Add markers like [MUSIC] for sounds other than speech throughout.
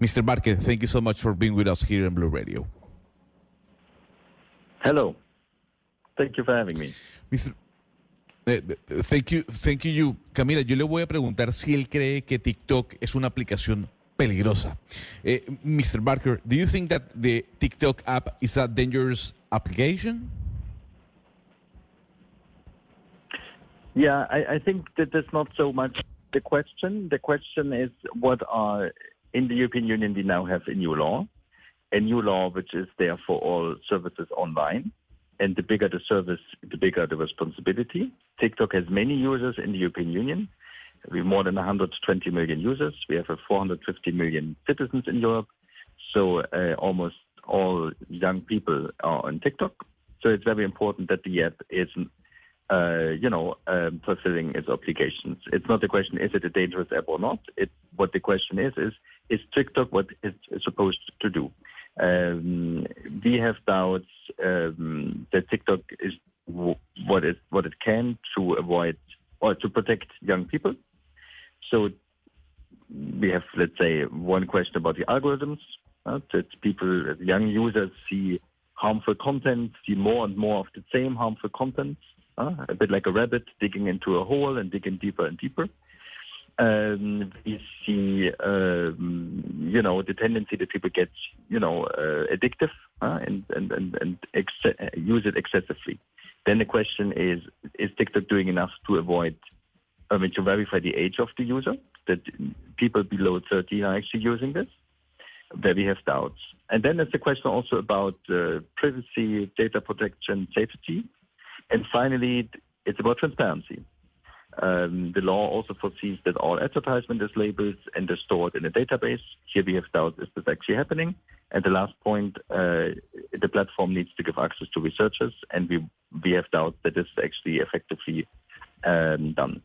Mr. Bahrke, thank you so much for being with us here in Blu Radio. Hello. Thank you for having me. Mr. Eh, eh, thank you, thank you. Camila, yo le voy a preguntar si él cree que TikTok es una aplicación peligrosa. Eh, Mr. Barker, do you think that the TikTok app is a dangerous application? Yeah, I, I think that that's not so much the question. The question is what are in the European Union we now have a new law, a new law which is there for all services online. And the bigger the service, the bigger the responsibility. TikTok has many users in the European Union. We have more than 120 million users. We have 450 million citizens in Europe. So uh, almost all young people are on TikTok. So it's very important that the app is, uh, you know, um, fulfilling its obligations. It's not the question, is it a dangerous app or not? It, what the question is, is, is TikTok what it's supposed to do? Um, we have doubts um, that TikTok is w- what it what it can to avoid or to protect young people. So we have, let's say, one question about the algorithms uh, that people, young users, see harmful content, see more and more of the same harmful content, uh, a bit like a rabbit digging into a hole and digging deeper and deeper. Um, we see, um, you know, the tendency that people get, you know, uh, addictive uh, and and and, and ex- use it excessively. Then the question is: Is TikTok doing enough to avoid, I mean, to verify the age of the user? That people below 13 are actually using this. There we have doubts. And then there's the question also about uh, privacy, data protection, safety, and finally, it's about transparency. Um, the law also foresees that all advertisement is labeled and is stored in a database. Here we have doubt is this actually happening? And the last point, uh, the platform needs to give access to researchers, and we we have doubt that this is actually effectively um, done.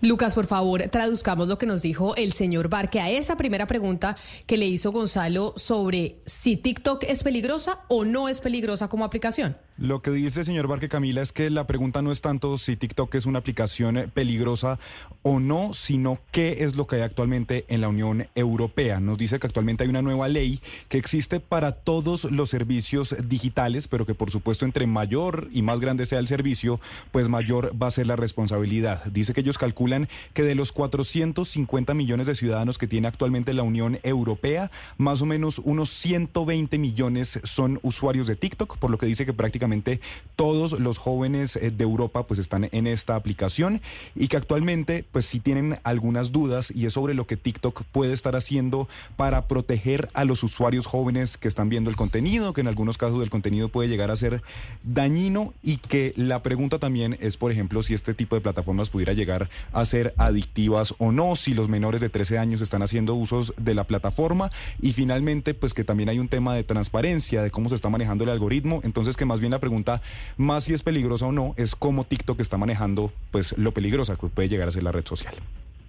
Lucas, por favor, traduzcamos lo que nos dijo el señor Barque a esa primera pregunta que le hizo Gonzalo sobre si TikTok es peligrosa o no es peligrosa como aplicación. Lo que dice el señor Barque Camila es que la pregunta no es tanto si TikTok es una aplicación eh, peligrosa o no, sino qué es lo que hay actualmente en la Unión Europea. Nos dice que actualmente hay una nueva ley que existe para todos los servicios digitales, pero que por supuesto entre mayor y más grande sea el servicio, pues mayor va a ser la responsabilidad. Dice que ellos calculan que de los 450 millones de ciudadanos que tiene actualmente la Unión Europea, más o menos unos 120 millones son usuarios de TikTok, por lo que dice que prácticamente todos los jóvenes eh, de Europa pues están en esta aplicación y que actualmente pues si tienen algunas dudas y es sobre lo que TikTok puede estar haciendo para proteger a los usuarios jóvenes que están viendo el contenido, que en algunos casos el contenido puede llegar a ser dañino y que la pregunta también es por ejemplo si este tipo de plataformas pudiera llegar a ser adictivas o no, si los menores de 13 años están haciendo usos de la plataforma y finalmente pues que también hay un tema de transparencia de cómo se está manejando el algoritmo, entonces que más bien la pregunta, más si es peligrosa o no, es cómo TikTok está manejando pues lo peligrosa que puede llegar a ser la red social.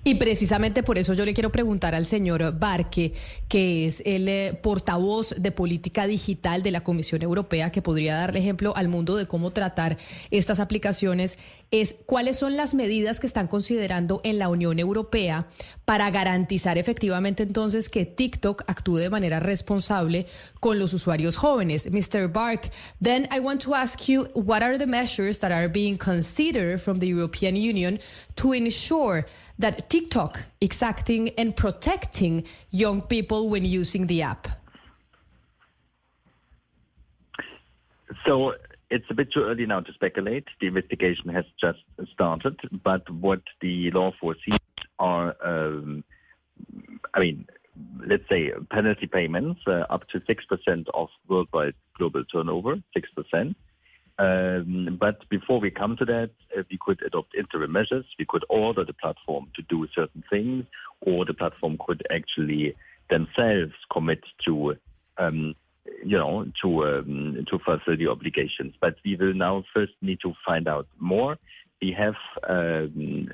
Y precisamente por eso yo le quiero preguntar al señor Barque, que es el eh, portavoz de política digital de la Comisión Europea, que podría darle ejemplo al mundo de cómo tratar estas aplicaciones, es cuáles son las medidas que están considerando en la Unión Europea para garantizar efectivamente entonces que TikTok actúe de manera responsable con los usuarios jóvenes. Mr. Bark, then I want to ask you what are the measures that are being considered from the European Union to ensure that TikTok is acting and protecting young people when using the app? So it's a bit too early now to speculate. The investigation has just started, but what the law foresees are, um, I mean, let's say penalty payments uh, up to 6% of worldwide global turnover, 6%. Um, but before we come to that, uh, we could adopt interim measures. We could order the platform to do certain things, or the platform could actually themselves commit to, um, you know, to um, to fulfill the obligations. But we will now first need to find out more. We have um,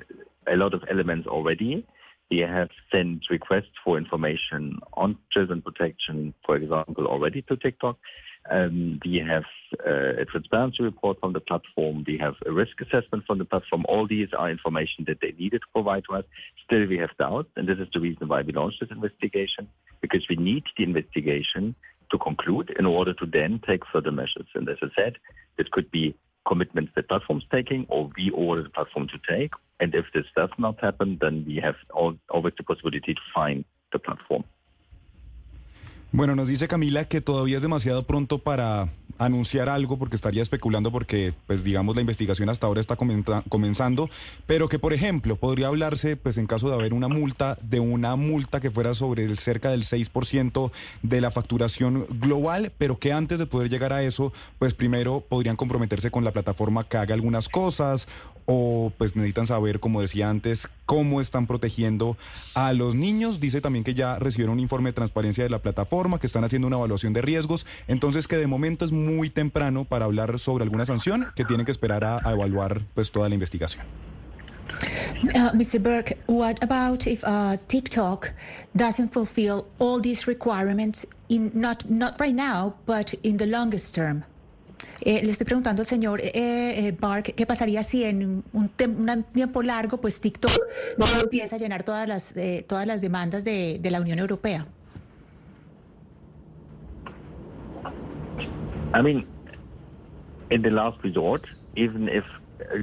a lot of elements already. We have sent requests for information on children protection, for example, already to TikTok. Um, we have uh, a transparency report from the platform. We have a risk assessment from the platform. All these are information that they needed to provide to us. Still, we have doubts, and this is the reason why we launched this investigation, because we need the investigation to conclude in order to then take further measures. And as I said, it could be commitments the platform's taking or we order the platform to take. And if this does not happen, then we have always the possibility to fine the platform. Bueno, nos dice Camila que todavía es demasiado pronto para anunciar algo porque estaría especulando porque, pues digamos, la investigación hasta ahora está comenzando, pero que, por ejemplo, podría hablarse, pues en caso de haber una multa, de una multa que fuera sobre el cerca del 6% de la facturación global, pero que antes de poder llegar a eso, pues primero podrían comprometerse con la plataforma que haga algunas cosas o pues necesitan saber, como decía antes, cómo están protegiendo a los niños. Dice también que ya recibieron un informe de transparencia de la plataforma, que están haciendo una evaluación de riesgos, entonces que de momento es muy temprano para hablar sobre alguna sanción, que tienen que esperar a, evaluar pues toda la investigación. Uh, Mr. Burke, what about if uh, TikTok doesn't fulfill all these requirements in not not right now, but in the longest term? Eh, le estoy preguntando al señor eh, eh, Bark qué pasaría si en un, un, tiempo largo, pues TikTok no empieza a llenar todas las eh, todas las demandas de, de la Unión Europea. I mean, in the last resort, even if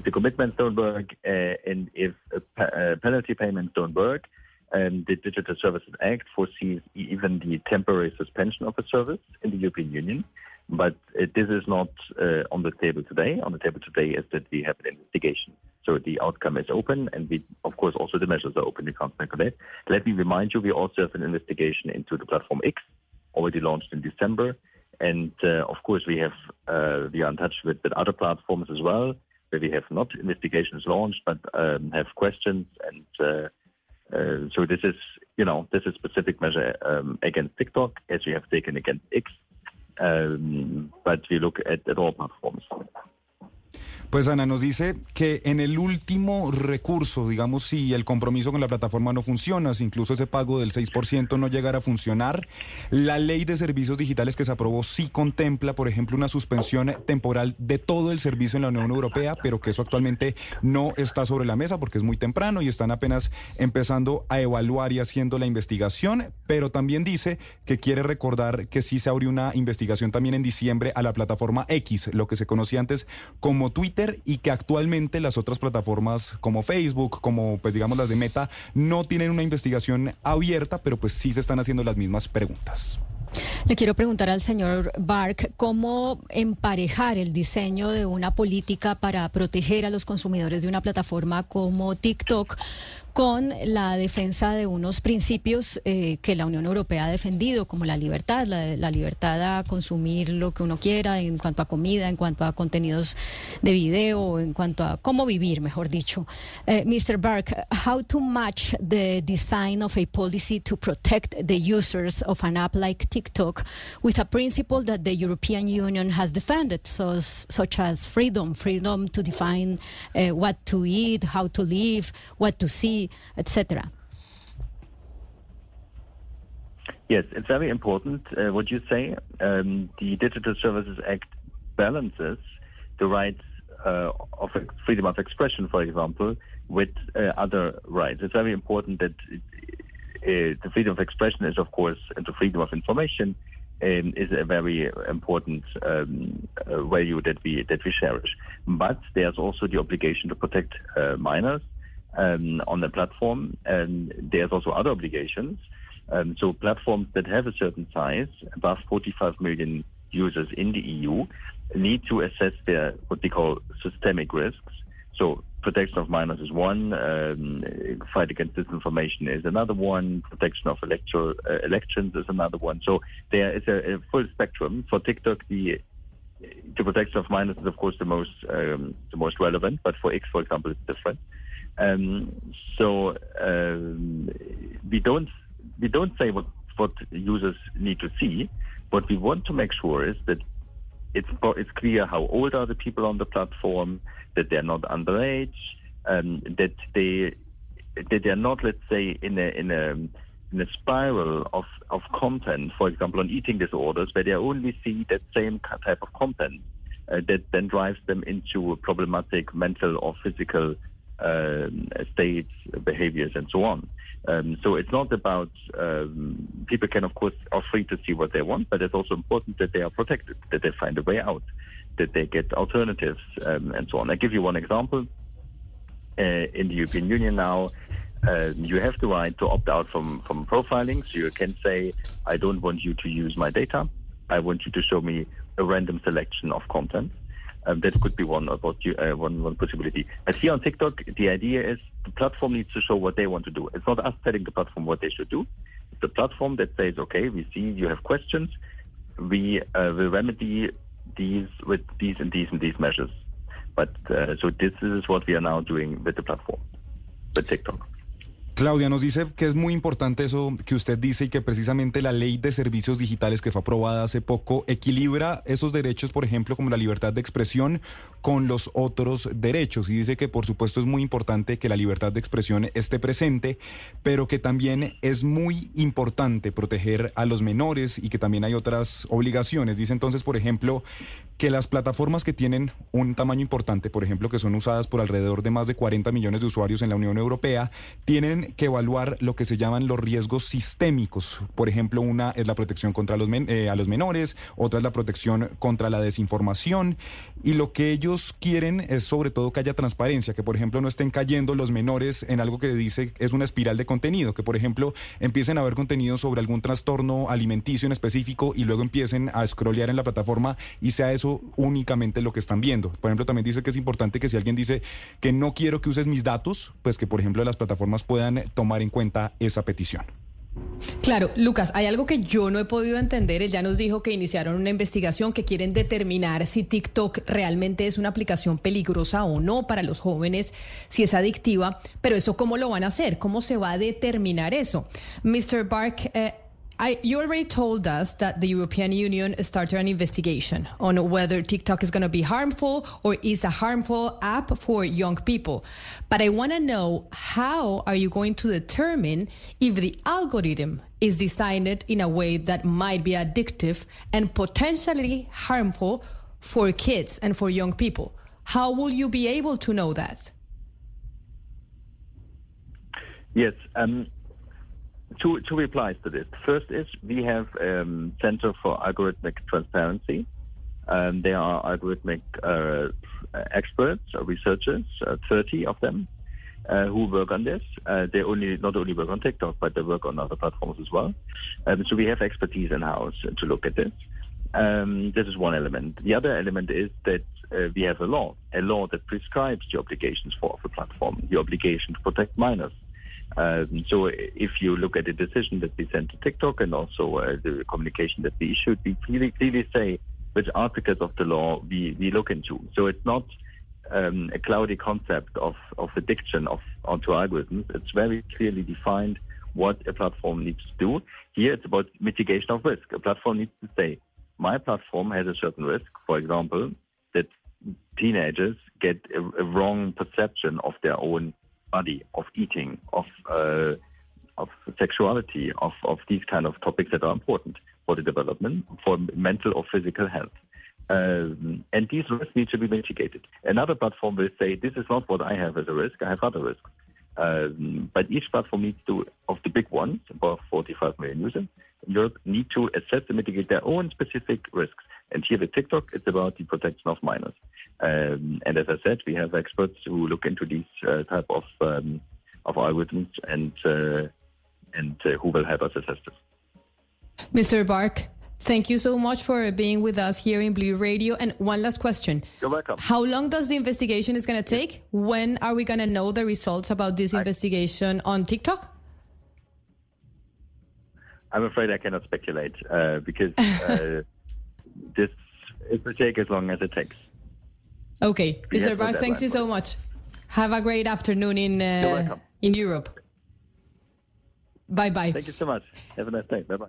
the commitments don't work uh, and if uh, penalty payments don't work, the Digital Services Act foresees even the temporary suspension of a service in the European Union. But uh, this is not uh, on the table today. On the table today is that we have an investigation. So the outcome is open, and we, of course, also the measures are open. We can't speculate. Let me remind you, we also have an investigation into the platform X, already launched in December. And uh, of course, we have uh, we are in touch with, with other platforms as well, where we have not investigations launched, but um, have questions. And uh, uh so this is, you know, this is specific measure um, against TikTok, as we have taken against X. Um, but we look at, at all platforms. Pues Ana nos dice que en el último recurso, digamos, si el compromiso con la plataforma no funciona, si incluso ese pago del 6% no llegara a funcionar, la ley de servicios digitales que se aprobó sí contempla, por ejemplo, una suspensión temporal de todo el servicio en la Unión Europea, pero que eso actualmente no está sobre la mesa porque es muy temprano y están apenas empezando a evaluar y haciendo la investigación, pero también dice que quiere recordar que sí se abrió una investigación también en diciembre a la plataforma X, lo que se conocía antes como Twitter y que actualmente las otras plataformas como Facebook, como pues digamos las de Meta, no tienen una investigación abierta, pero pues sí se están haciendo las mismas preguntas. Le quiero preguntar al señor Bark cómo emparejar el diseño de una política para proteger a los consumidores de una plataforma como TikTok con la defensa de unos principios eh, que la Unión Europea ha defendido, como la libertad, la, libertad a consumir lo que uno quiera en cuanto a comida, en cuanto a contenidos de video, en cuanto a cómo vivir, mejor dicho. Eh, Mr. Burke, how to match the design of a policy to protect the users of an app like TikTok with a principle that the European Union has defended, so, such as freedom, freedom to define uh, what to eat, how to live, what to see, etc. Yes, it's very important uh, what you say. Um, the Digital Services Act balances the rights uh, of freedom of expression, for example, with uh, other rights. It's very important that uh, the freedom of expression is, of course, and the freedom of information um, is a very important um, uh, value that we that we cherish. But there's also the obligation to protect uh, minors um, on the platform. And there's also other obligations. Um, so platforms that have a certain size, above 45 million users in the EU, need to assess their what they call systemic risks. So protection of minors is one, um, fight against disinformation is another one, protection of electoral uh, elections is another one. So there is a, a, full spectrum. For TikTok, the the protection of minors is of course the most um, the most relevant, but for X, for example, it's different. Um, so um, we don't we don't say what what users need to see. What we want to make sure is that it's it's clear how old are the people on the platform, that they're not underage, um, that they that they're not, let's say, in a in a in a spiral of, of content, for example, on eating disorders, where they only see that same type of content uh, that then drives them into a problematic mental or physical states, behaviors, and so on. Um, so it's not about um, people can, of course, are free to see what they want, but it's also important that they are protected, that they find a way out, that they get alternatives, um, and so on. I give you one example. Uh, in the European Union now, uh, you have the right to opt out from, from profiling. So you can say, I don't want you to use my data. I want you to show me a random selection of content. Um, that could be one about you, uh, one one possibility. But here on TikTok, the idea is the platform needs to show what they want to do. It's not us telling the platform what they should do. It's the platform that says, okay, we see you have questions. We uh, will remedy these with these and these and these measures. But uh, so this is what we are now doing with the platform, with TikTok. Claudia nos dice que es muy importante eso que usted dice y que precisamente la ley de servicios digitales que fue aprobada hace poco equilibra esos derechos, por ejemplo, como la libertad de expresión, con los otros derechos. Y dice que por supuesto es muy importante que la libertad de expresión esté presente, pero que también es muy importante proteger a los menores y que también hay otras obligaciones. Dice entonces, por ejemplo, que las plataformas que tienen un tamaño importante, por ejemplo, que son usadas por alrededor de más de 40 millones de usuarios en la Unión Europea, tienen que evaluar lo que se llaman los riesgos sistémicos. Por ejemplo, una es la protección contra los eh, a los menores, otra es la protección contra la desinformación y lo que ellos quieren es sobre todo que haya transparencia, que por ejemplo no estén cayendo los menores en algo que dice es una espiral de contenido, que por ejemplo empiecen a ver contenido sobre algún trastorno alimenticio en específico y luego empiecen a scrollear en la plataforma y sea eso únicamente lo que están viendo. Por ejemplo, también dice que es importante que si alguien dice que no quiero que uses mis datos, pues que por ejemplo las plataformas puedan tomar en cuenta esa petición. Claro, Lucas, hay algo que yo no he podido entender. Él ya nos dijo que iniciaron una investigación que quieren determinar si TikTok realmente es una aplicación peligrosa o no para los jóvenes, si es adictiva, pero eso cómo lo van a hacer, cómo se va a determinar eso. Mr. Bark, eh, I, you already told us that the European Union started an investigation on whether TikTok is going to be harmful or is a harmful app for young people. But I want to know how are you going to determine if the algorithm is designed in a way that might be addictive and potentially harmful for kids and for young people? How will you be able to know that? Yes. Um, two, two replies to this. First is we have um, Center for Algorithmic Transparency. Um, they are algorithmic uh, experts, uh, researchers, uh, 30 of them, uh, who work on this. Uh, they only not only work on TikTok, but they work on other platforms as well. Um, so we have expertise in house to look at this. Um, this is one element. The other element is that uh, we have a law, a law that prescribes the obligations for the platform, the obligation to protect minors. Um, so if you look at the decision that we sent to TikTok and also uh, the communication that we issued, we clearly, clearly say which articles of the law we, we look into. So it's not um, a cloudy concept of, of addiction of onto algorithms. It's very clearly defined what a platform needs to do. Here it's about mitigation of risk. A platform needs to say, my platform has a certain risk, for example, that teenagers get a, a wrong perception of their own body, of eating, of uh, of sexuality, of, of these kind of topics that are important for the development, for mental or physical health. Um, and these risks need to be mitigated. Another platform will say, this is not what I have as a risk, I have other risks. Um, but each platform needs to, of the big ones, about 45 million users in Europe, need to assess and mitigate their own specific risks. And here with TikTok, it's about the protection of minors. Um, and as I said, we have experts who look into these uh, type of um, of algorithms and uh, and uh, who will help us assess this. Mr. Bahrke, thank you so much for being with us here in Blu Radio. And one last question. You're welcome. How long does the investigation is going to take? When are we going to know the results about this investigation on TikTok? I'm afraid I cannot speculate uh, because [LAUGHS] uh, this it will take as long as it takes. Okay, Mr. Bahrke, thanks you so much. Have a great afternoon in uh, in Europe. Bye bye. Thank you so much. Have a nice day. Bye bye.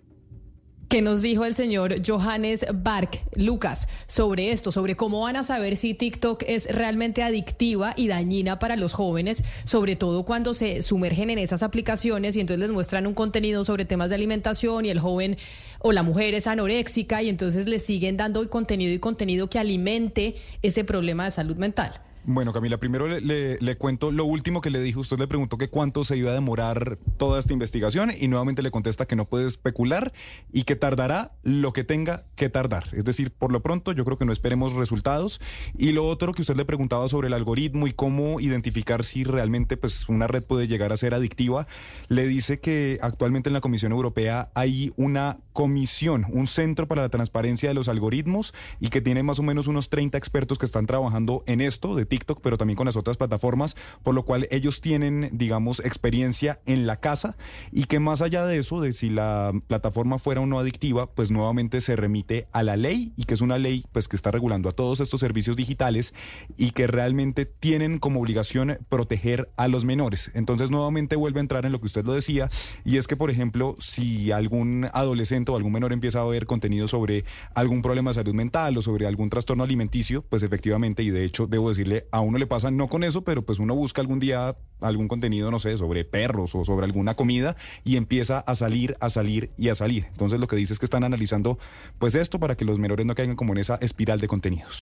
¿Qué nos dijo el señor Johannes Bark, Lucas, sobre esto, sobre cómo van a saber si TikTok es realmente adictiva y dañina para los jóvenes, sobre todo cuando se sumergen en esas aplicaciones y entonces les muestran un contenido sobre temas de alimentación y el joven o la mujer es anoréxica y entonces les siguen dando contenido y contenido que alimente ese problema de salud mental? Bueno, Camila, primero le, cuento lo último que le dije. Usted le preguntó que cuánto se iba a demorar toda esta investigación y nuevamente le contesta que no puede especular y que tardará lo que tenga que tardar. Es decir, por lo pronto yo creo que no esperemos resultados. Y lo otro que usted le preguntaba sobre el algoritmo y cómo identificar si realmente pues, una red puede llegar a ser adictiva, le dice que actualmente en la Comisión Europea hay una comisión, un centro para la transparencia de los algoritmos y que tiene más o menos unos 30 expertos que están trabajando en esto de TikTok, pero también con las otras plataformas, por lo cual ellos tienen, digamos, experiencia en la casa y que más allá de eso, de si la plataforma fuera o no adictiva, pues nuevamente se remite a la ley y que es una ley pues que está regulando a todos estos servicios digitales y que realmente tienen como obligación proteger a los menores. Entonces nuevamente vuelve a entrar en lo que usted lo decía y es que, por ejemplo, si algún adolescente o algún menor empieza a ver contenido sobre algún problema de salud mental o sobre algún trastorno alimenticio, pues efectivamente, y de hecho debo decirle a uno le pasa no con eso, pero pues uno busca algún día algún contenido, no sé, sobre perros o sobre alguna comida y empieza a salir, a salir y a salir. Entonces lo que dice es que están analizando pues esto para que los menores no caigan como en esa espiral de contenidos.